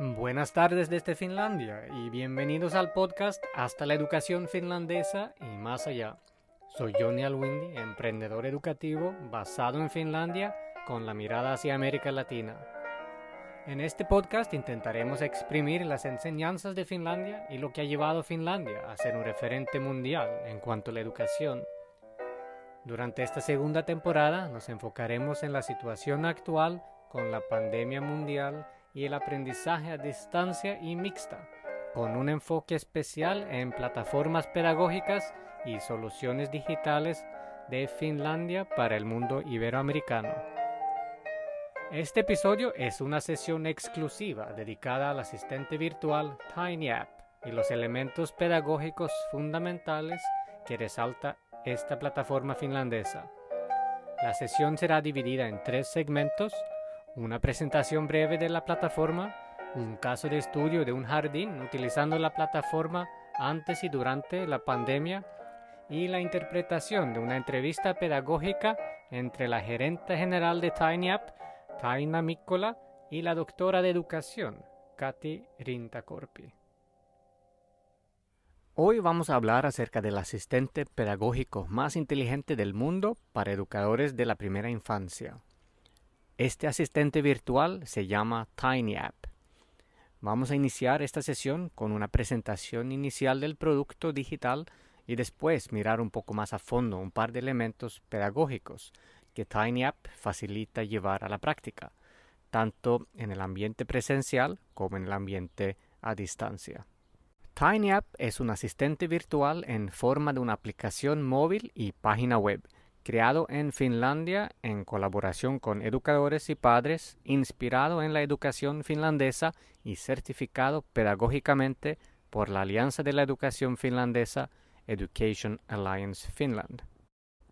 Buenas tardes desde Finlandia y bienvenidos al podcast Hasta la educación finlandesa y más allá. Soy Johnny Alwindi, emprendedor educativo basado en Finlandia con la mirada hacia América Latina. En este podcast intentaremos exprimir las enseñanzas de Finlandia y lo que ha llevado a Finlandia a ser un referente mundial en cuanto a la educación. Durante esta segunda temporada nos enfocaremos en la situación actual con la pandemia mundial y el aprendizaje a distancia y mixta, con un enfoque especial en plataformas pedagógicas y soluciones digitales de Finlandia para el mundo iberoamericano. Este episodio es una sesión exclusiva dedicada al asistente virtual TinyApp y los elementos pedagógicos fundamentales que resalta esta plataforma finlandesa. La sesión será dividida en tres segmentos una presentación breve de la plataforma, un caso de estudio de un jardín utilizando la plataforma antes y durante la pandemia y la interpretación de una entrevista pedagógica entre la gerente general de TinyApp, Taina Mikkola, y la doctora de educación, Kati Rintakorpi. Hoy vamos a hablar acerca del asistente pedagógico más inteligente del mundo para educadores de la primera infancia, este asistente virtual se llama TinyApp. Vamos a iniciar esta sesión con una presentación inicial del producto digital y después mirar un poco más a fondo un par de elementos pedagógicos que TinyApp facilita llevar a la práctica, tanto en el ambiente presencial como en el ambiente a distancia. TinyApp es un asistente virtual en forma de una aplicación móvil y página web creado en Finlandia en colaboración con educadores y padres, inspirado en la educación finlandesa y certificado pedagógicamente por la Alianza de la Educación Finlandesa Education Alliance Finland.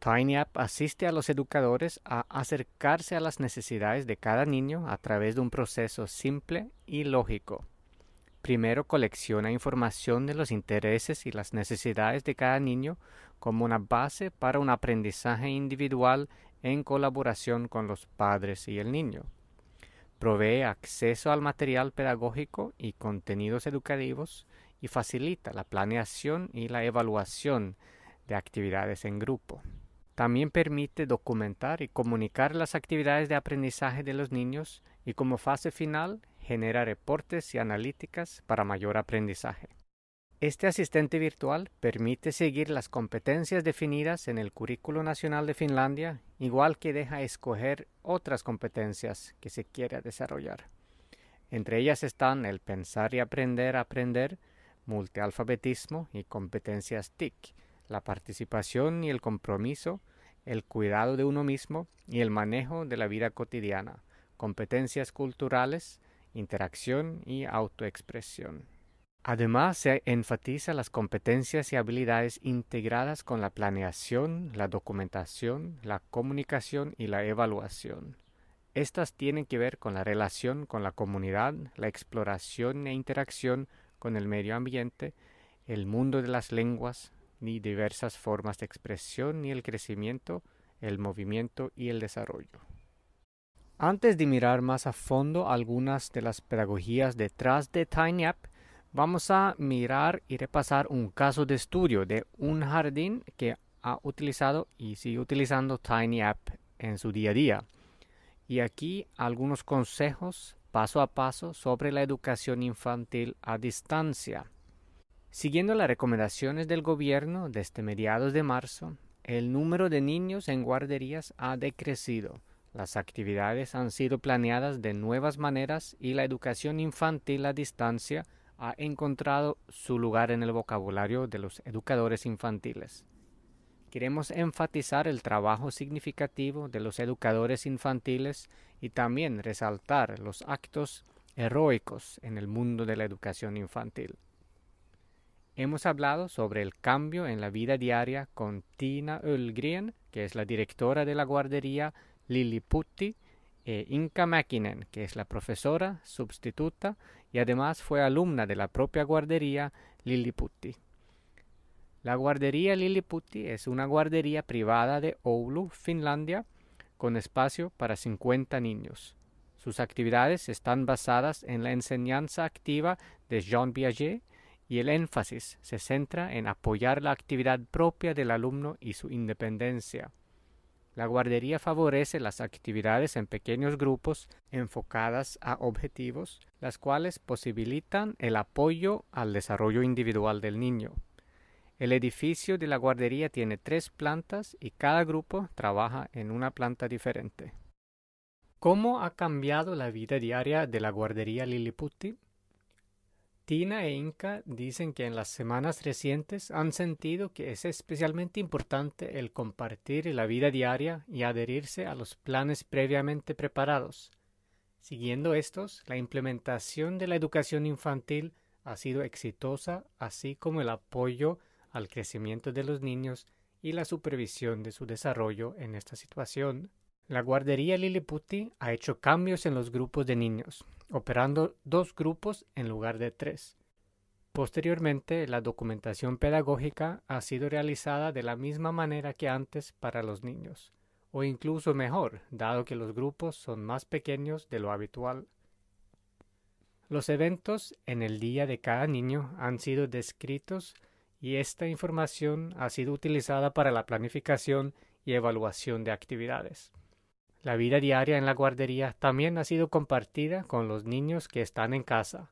TinyApp asiste a los educadores a acercarse a las necesidades de cada niño a través de un proceso simple y lógico. Primero colecciona información de los intereses y las necesidades de cada niño como una base para un aprendizaje individual en colaboración con los padres y el niño. Provee acceso al material pedagógico y contenidos educativos y facilita la planeación y la evaluación de actividades en grupo. También permite documentar y comunicar las actividades de aprendizaje de los niños y como fase final genera reportes y analíticas para mayor aprendizaje. Este asistente virtual permite seguir las competencias definidas en el Currículo Nacional de Finlandia, igual que deja escoger otras competencias que se quiera desarrollar. Entre ellas están el pensar y aprender a aprender, multialfabetismo y competencias TIC, la participación y el compromiso, el cuidado de uno mismo y el manejo de la vida cotidiana, competencias culturales, interacción y autoexpresión. Además, se enfatiza las competencias y habilidades integradas con la planeación, la documentación, la comunicación y la evaluación. Estas tienen que ver con la relación con la comunidad, la exploración e interacción con el medio ambiente, el mundo de las lenguas, ni diversas formas de expresión, ni el crecimiento, el movimiento y el desarrollo. Antes de mirar más a fondo algunas de las pedagogías detrás de TinyApp, vamos a mirar y repasar un caso de estudio de un jardín que ha utilizado y sigue utilizando TinyApp en su día a día. Y aquí algunos consejos paso a paso sobre la educación infantil a distancia. Siguiendo las recomendaciones del gobierno desde mediados de marzo, el número de niños en guarderías ha decrecido las actividades han sido planeadas de nuevas maneras y la educación infantil a distancia ha encontrado su lugar en el vocabulario de los educadores infantiles. Queremos enfatizar el trabajo significativo de los educadores infantiles y también resaltar los actos heroicos en el mundo de la educación infantil. Hemos hablado sobre el cambio en la vida diaria con Tina Ölgren, que es la directora de la guardería Liliputti e Inka Mäkinen, que es la profesora sustituta y además fue alumna de la propia guardería Liliputti. La guardería Liliputti es una guardería privada de Oulu, Finlandia, con espacio para 50 niños. Sus actividades están basadas en la enseñanza activa de Jean Piaget y el énfasis se centra en apoyar la actividad propia del alumno y su independencia. La guardería favorece las actividades en pequeños grupos enfocadas a objetivos, las cuales posibilitan el apoyo al desarrollo individual del niño. El edificio de la guardería tiene tres plantas y cada grupo trabaja en una planta diferente. ¿Cómo ha cambiado la vida diaria de la guardería Liliputi? Tina e Inca dicen que en las semanas recientes han sentido que es especialmente importante el compartir la vida diaria y adherirse a los planes previamente preparados. Siguiendo estos, la implementación de la educación infantil ha sido exitosa, así como el apoyo al crecimiento de los niños y la supervisión de su desarrollo en esta situación. La guardería Liliputi ha hecho cambios en los grupos de niños, operando dos grupos en lugar de tres. Posteriormente, la documentación pedagógica ha sido realizada de la misma manera que antes para los niños, o incluso mejor, dado que los grupos son más pequeños de lo habitual. Los eventos en el día de cada niño han sido descritos y esta información ha sido utilizada para la planificación y evaluación de actividades. La vida diaria en la guardería también ha sido compartida con los niños que están en casa.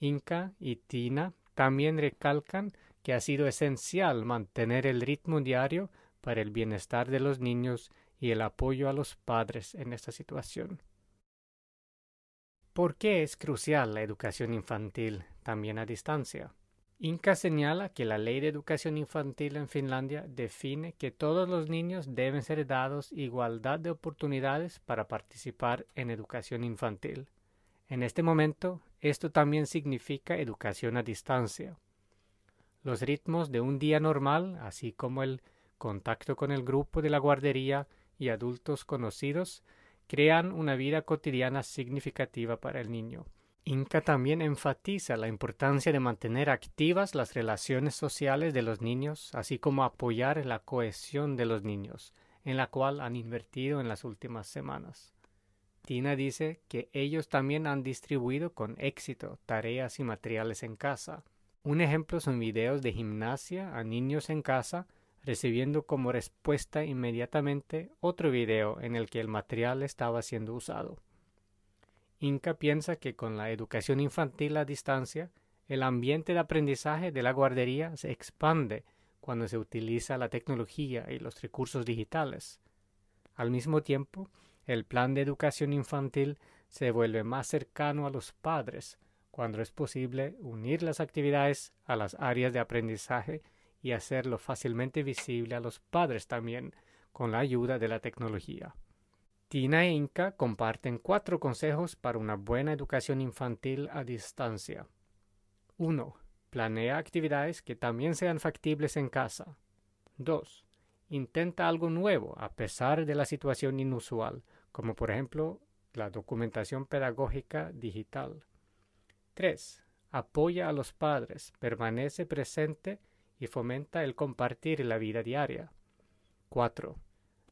Inca y Tina también recalcan que ha sido esencial mantener el ritmo diario para el bienestar de los niños y el apoyo a los padres en esta situación. ¿Por qué es crucial la educación infantil también a distancia? Inca señala que la ley de educación infantil en Finlandia define que todos los niños deben ser dados igualdad de oportunidades para participar en educación infantil. En este momento, esto también significa educación a distancia. Los ritmos de un día normal, así como el contacto con el grupo de la guardería y adultos conocidos, crean una vida cotidiana significativa para el niño. Inca también enfatiza la importancia de mantener activas las relaciones sociales de los niños, así como apoyar la cohesión de los niños, en la cual han invertido en las últimas semanas. Tina dice que ellos también han distribuido con éxito tareas y materiales en casa. Un ejemplo son videos de gimnasia a niños en casa, recibiendo como respuesta inmediatamente otro video en el que el material estaba siendo usado. Inca piensa que con la educación infantil a distancia, el ambiente de aprendizaje de la guardería se expande cuando se utiliza la tecnología y los recursos digitales. Al mismo tiempo, el plan de educación infantil se vuelve más cercano a los padres cuando es posible unir las actividades a las áreas de aprendizaje y hacerlo fácilmente visible a los padres también con la ayuda de la tecnología. Tina e Inca comparten cuatro consejos para una buena educación infantil a distancia. 1. Planea actividades que también sean factibles en casa. 2. Intenta algo nuevo a pesar de la situación inusual, como por ejemplo la documentación pedagógica digital. 3. Apoya a los padres, permanece presente y fomenta el compartir la vida diaria. 4.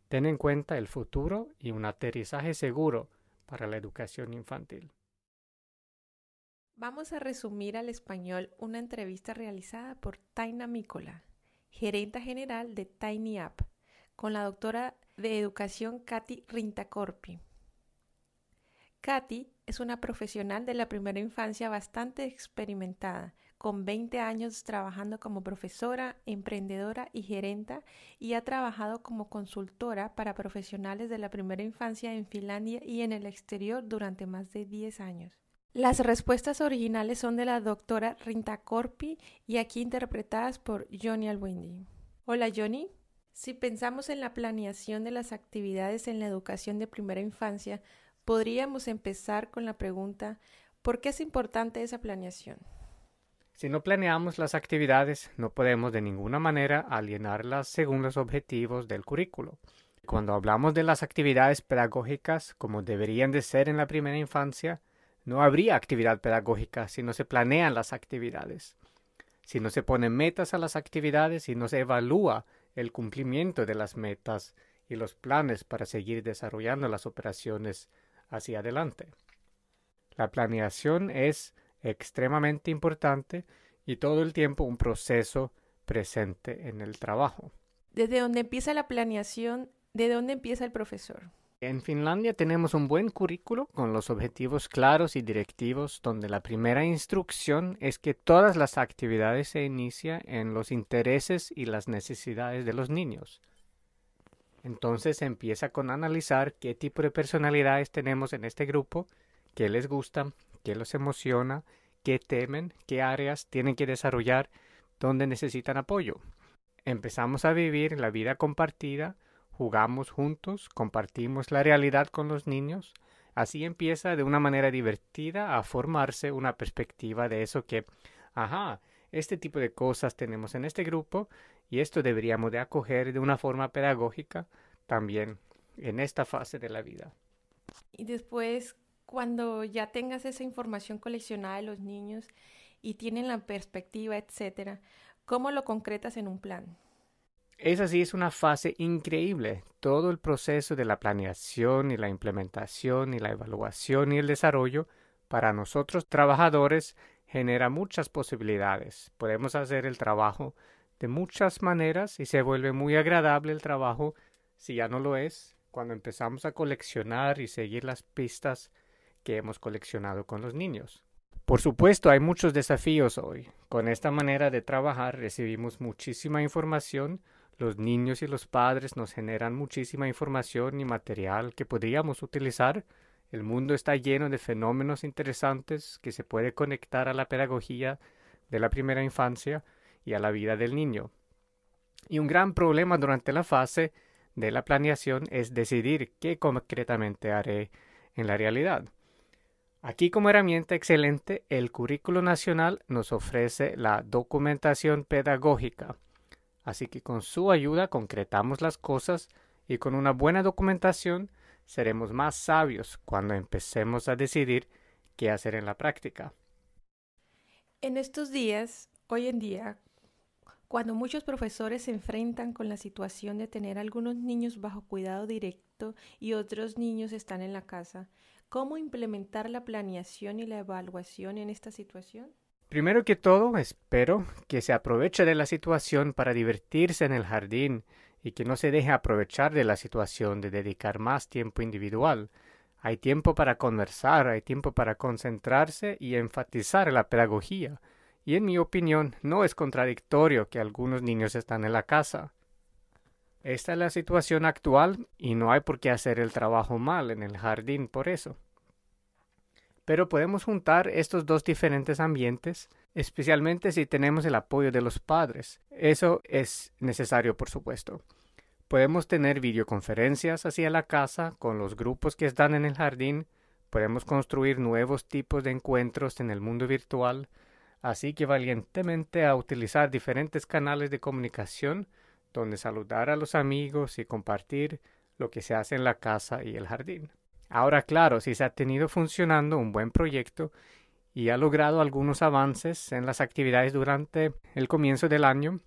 Ten en cuenta el futuro y un aterrizaje seguro para la educación infantil. Vamos a resumir al español una entrevista realizada por Taina Mícola, gerenta general de Tiny App, con la doctora de educación Katy Rintacorpi. Katy es una profesional de la primera infancia bastante experimentada con 20 años trabajando como profesora, emprendedora y gerenta y ha trabajado como consultora para profesionales de la primera infancia en Finlandia y en el exterior durante más de 10 años. Las respuestas originales son de la doctora Rinta Corpi y aquí interpretadas por Johnny Alwindi. Hola Johnny. Si pensamos en la planeación de las actividades en la educación de primera infancia, podríamos empezar con la pregunta ¿por qué es importante esa planeación? Si no planeamos las actividades, no podemos de ninguna manera alienarlas según los objetivos del currículo. Cuando hablamos de las actividades pedagógicas como deberían de ser en la primera infancia, no habría actividad pedagógica si no se planean las actividades. Si no se ponen metas a las actividades y no se evalúa el cumplimiento de las metas y los planes para seguir desarrollando las operaciones hacia adelante. La planeación es extremadamente importante y todo el tiempo un proceso presente en el trabajo. Desde donde empieza la planeación, ¿de dónde empieza el profesor? En Finlandia tenemos un buen currículo con los objetivos claros y directivos donde la primera instrucción es que todas las actividades se inician en los intereses y las necesidades de los niños. Entonces empieza con analizar qué tipo de personalidades tenemos en este grupo, qué les gusta, qué los emociona, qué temen, qué áreas tienen que desarrollar, dónde necesitan apoyo. Empezamos a vivir la vida compartida, jugamos juntos, compartimos la realidad con los niños. Así empieza de una manera divertida a formarse una perspectiva de eso que, ajá, este tipo de cosas tenemos en este grupo y esto deberíamos de acoger de una forma pedagógica también en esta fase de la vida. Y después, cuando ya tengas esa información coleccionada de los niños y tienen la perspectiva, etcétera, ¿cómo lo concretas en un plan? Esa sí es una fase increíble. Todo el proceso de la planeación y la implementación y la evaluación y el desarrollo para nosotros trabajadores genera muchas posibilidades. Podemos hacer el trabajo de muchas maneras y se vuelve muy agradable el trabajo si ya no lo es cuando empezamos a coleccionar y seguir las pistas que hemos coleccionado con los niños. Por supuesto, hay muchos desafíos hoy. Con esta manera de trabajar recibimos muchísima información, los niños y los padres nos generan muchísima información y material que podríamos utilizar. El mundo está lleno de fenómenos interesantes que se puede conectar a la pedagogía de la primera infancia y a la vida del niño. Y un gran problema durante la fase de la planeación es decidir qué concretamente haré en la realidad. Aquí como herramienta excelente, el currículo nacional nos ofrece la documentación pedagógica. Así que con su ayuda concretamos las cosas y con una buena documentación seremos más sabios cuando empecemos a decidir qué hacer en la práctica. En estos días, hoy en día, cuando muchos profesores se enfrentan con la situación de tener algunos niños bajo cuidado directo y otros niños están en la casa, ¿cómo implementar la planeación y la evaluación en esta situación? Primero que todo, espero que se aproveche de la situación para divertirse en el jardín y que no se deje aprovechar de la situación de dedicar más tiempo individual. Hay tiempo para conversar, hay tiempo para concentrarse y enfatizar la pedagogía y en mi opinión no es contradictorio que algunos niños están en la casa. Esta es la situación actual y no hay por qué hacer el trabajo mal en el jardín por eso. Pero podemos juntar estos dos diferentes ambientes, especialmente si tenemos el apoyo de los padres. Eso es necesario, por supuesto. Podemos tener videoconferencias hacia la casa con los grupos que están en el jardín. Podemos construir nuevos tipos de encuentros en el mundo virtual así que valientemente a utilizar diferentes canales de comunicación donde saludar a los amigos y compartir lo que se hace en la casa y el jardín. Ahora, claro, si se ha tenido funcionando un buen proyecto y ha logrado algunos avances en las actividades durante el comienzo del año,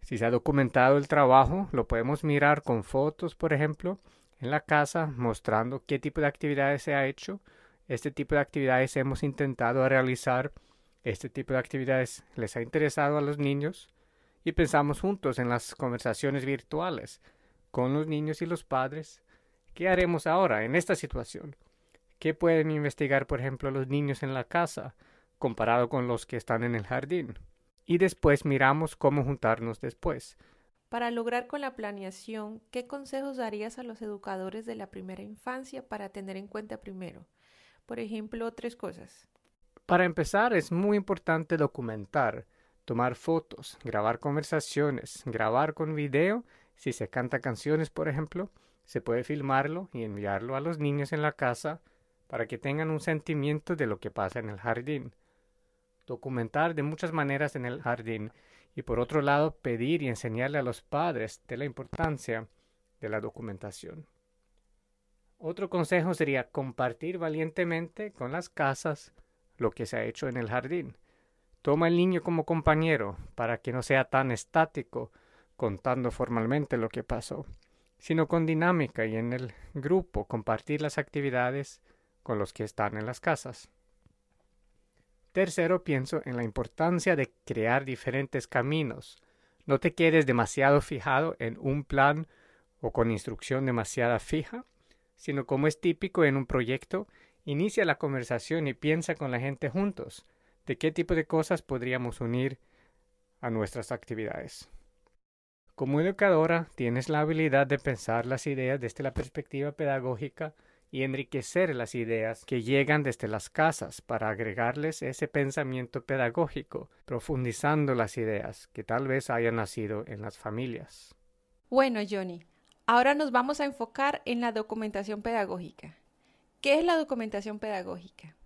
si se ha documentado el trabajo, lo podemos mirar con fotos, por ejemplo, en la casa, mostrando qué tipo de actividades se ha hecho. Este tipo de actividades hemos intentado realizar este tipo de actividades les ha interesado a los niños y pensamos juntos en las conversaciones virtuales con los niños y los padres. ¿Qué haremos ahora en esta situación? ¿Qué pueden investigar, por ejemplo, los niños en la casa comparado con los que están en el jardín? Y después miramos cómo juntarnos después. Para lograr con la planeación, ¿qué consejos darías a los educadores de la primera infancia para tener en cuenta primero? Por ejemplo, tres cosas. Para empezar, es muy importante documentar, tomar fotos, grabar conversaciones, grabar con video. Si se canta canciones, por ejemplo, se puede filmarlo y enviarlo a los niños en la casa para que tengan un sentimiento de lo que pasa en el jardín. Documentar de muchas maneras en el jardín y por otro lado pedir y enseñarle a los padres de la importancia de la documentación. Otro consejo sería compartir valientemente con las casas lo que se ha hecho en el jardín. Toma al niño como compañero para que no sea tan estático contando formalmente lo que pasó. Sino con dinámica y en el grupo compartir las actividades con los que están en las casas. Tercero, pienso en la importancia de crear diferentes caminos. No te quedes demasiado fijado en un plan o con instrucción demasiada fija, sino como es típico en un proyecto, inicia la conversación y piensa con la gente juntos de qué tipo de cosas podríamos unir a nuestras actividades. Como educadora, tienes la habilidad de pensar las ideas desde la perspectiva pedagógica y enriquecer las ideas que llegan desde las casas para agregarles ese pensamiento pedagógico, profundizando las ideas que tal vez hayan nacido en las familias. Bueno, Johnny, ahora nos vamos a enfocar en la documentación pedagógica. ¿Qué es la documentación pedagógica?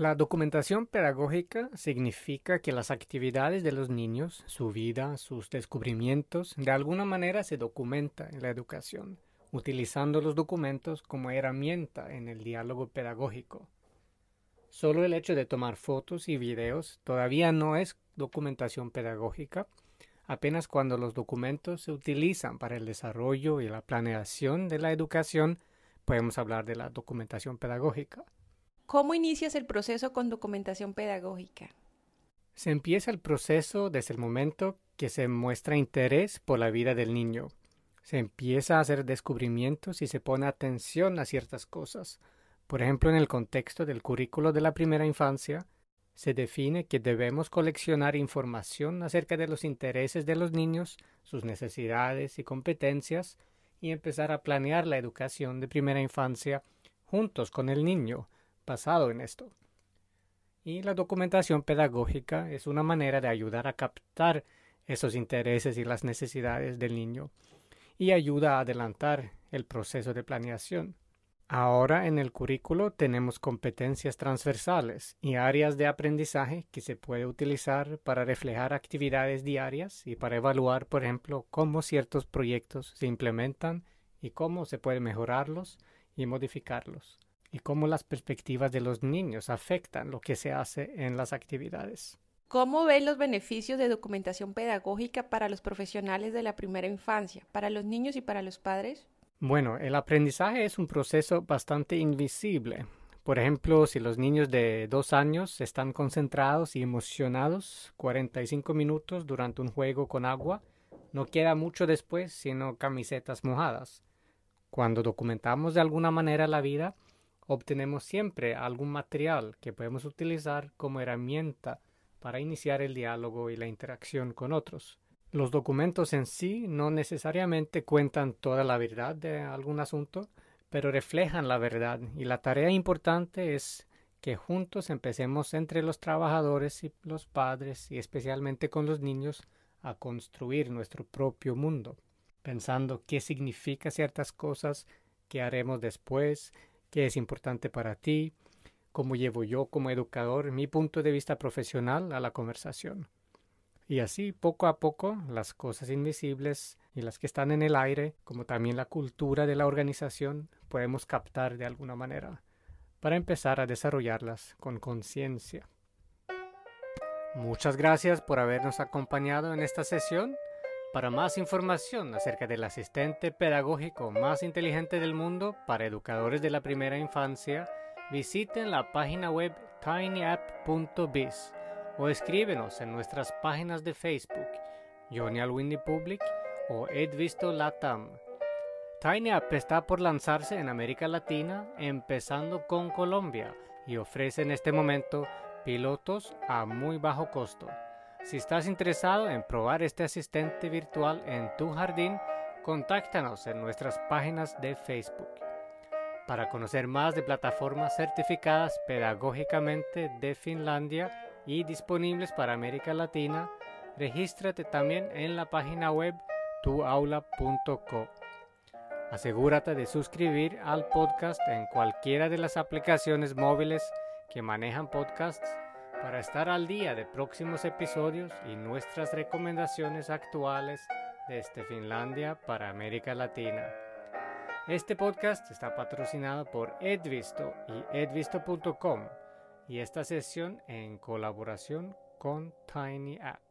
La documentación pedagógica significa que las actividades de los niños, su vida, sus descubrimientos, de alguna manera se documenta en la educación utilizando los documentos como herramienta en el diálogo pedagógico. Solo el hecho de tomar fotos y videos todavía no es documentación pedagógica, apenas cuando los documentos se utilizan para el desarrollo y la planeación de la educación podemos hablar de la documentación pedagógica. ¿Cómo inicias el proceso con documentación pedagógica? Se empieza el proceso desde el momento que se muestra interés por la vida del niño, se empieza a hacer descubrimientos y se pone atención a ciertas cosas. Por ejemplo, en el contexto del currículo de la primera infancia, se define que debemos coleccionar información acerca de los intereses de los niños, sus necesidades y competencias, y empezar a planear la educación de primera infancia juntos con el niño, basado en esto. Y la documentación pedagógica es una manera de ayudar a captar esos intereses y las necesidades del niño y ayuda a adelantar el proceso de planeación. Ahora en el currículo tenemos competencias transversales y áreas de aprendizaje que se puede utilizar para reflejar actividades diarias y para evaluar, por ejemplo, cómo ciertos proyectos se implementan y cómo se puede mejorarlos y modificarlos, y cómo las perspectivas de los niños afectan lo que se hace en las actividades. ¿Cómo ven los beneficios de documentación pedagógica para los profesionales de la primera infancia, para los niños y para los padres? Bueno, el aprendizaje es un proceso bastante invisible. Por ejemplo, si los niños de dos años están concentrados y emocionados 45 minutos durante un juego con agua, no queda mucho después sino camisetas mojadas. Cuando documentamos de alguna manera la vida, obtenemos siempre algún material que podemos utilizar como herramienta para iniciar el diálogo y la interacción con otros. Los documentos en sí no necesariamente cuentan toda la verdad de algún asunto, pero reflejan la verdad y la tarea importante es que juntos empecemos entre los trabajadores y los padres y especialmente con los niños a construir nuestro propio mundo, pensando qué significa ciertas cosas, qué haremos después, qué es importante para ti, cómo llevo yo como educador mi punto de vista profesional a la conversación. Y así, poco a poco, las cosas invisibles y las que están en el aire, como también la cultura de la organización, podemos captar de alguna manera, para empezar a desarrollarlas con conciencia. Muchas gracias por habernos acompañado en esta sesión. Para más información acerca del asistente pedagógico más inteligente del mundo para educadores de la primera infancia, visiten la página web tinyapp.biz o escríbenos en nuestras páginas de Facebook, Johnny Alwindi Public o Edvisto Latam. TinyApp está por lanzarse en América Latina, empezando con Colombia, y ofrece en este momento pilotos a muy bajo costo. Si estás interesado en probar este asistente virtual en tu jardín, contáctanos en nuestras páginas de Facebook. Para conocer más de plataformas certificadas pedagógicamente de Finlandia y disponibles para América Latina, regístrate también en la página web tuaula.co. Asegúrate de suscribir al podcast en cualquiera de las aplicaciones móviles que manejan podcasts para estar al día de próximos episodios y nuestras recomendaciones actuales desde Finlandia para América Latina. Este podcast está patrocinado por Edvisto y edvisto.com y esta sesión en colaboración con Tiny App.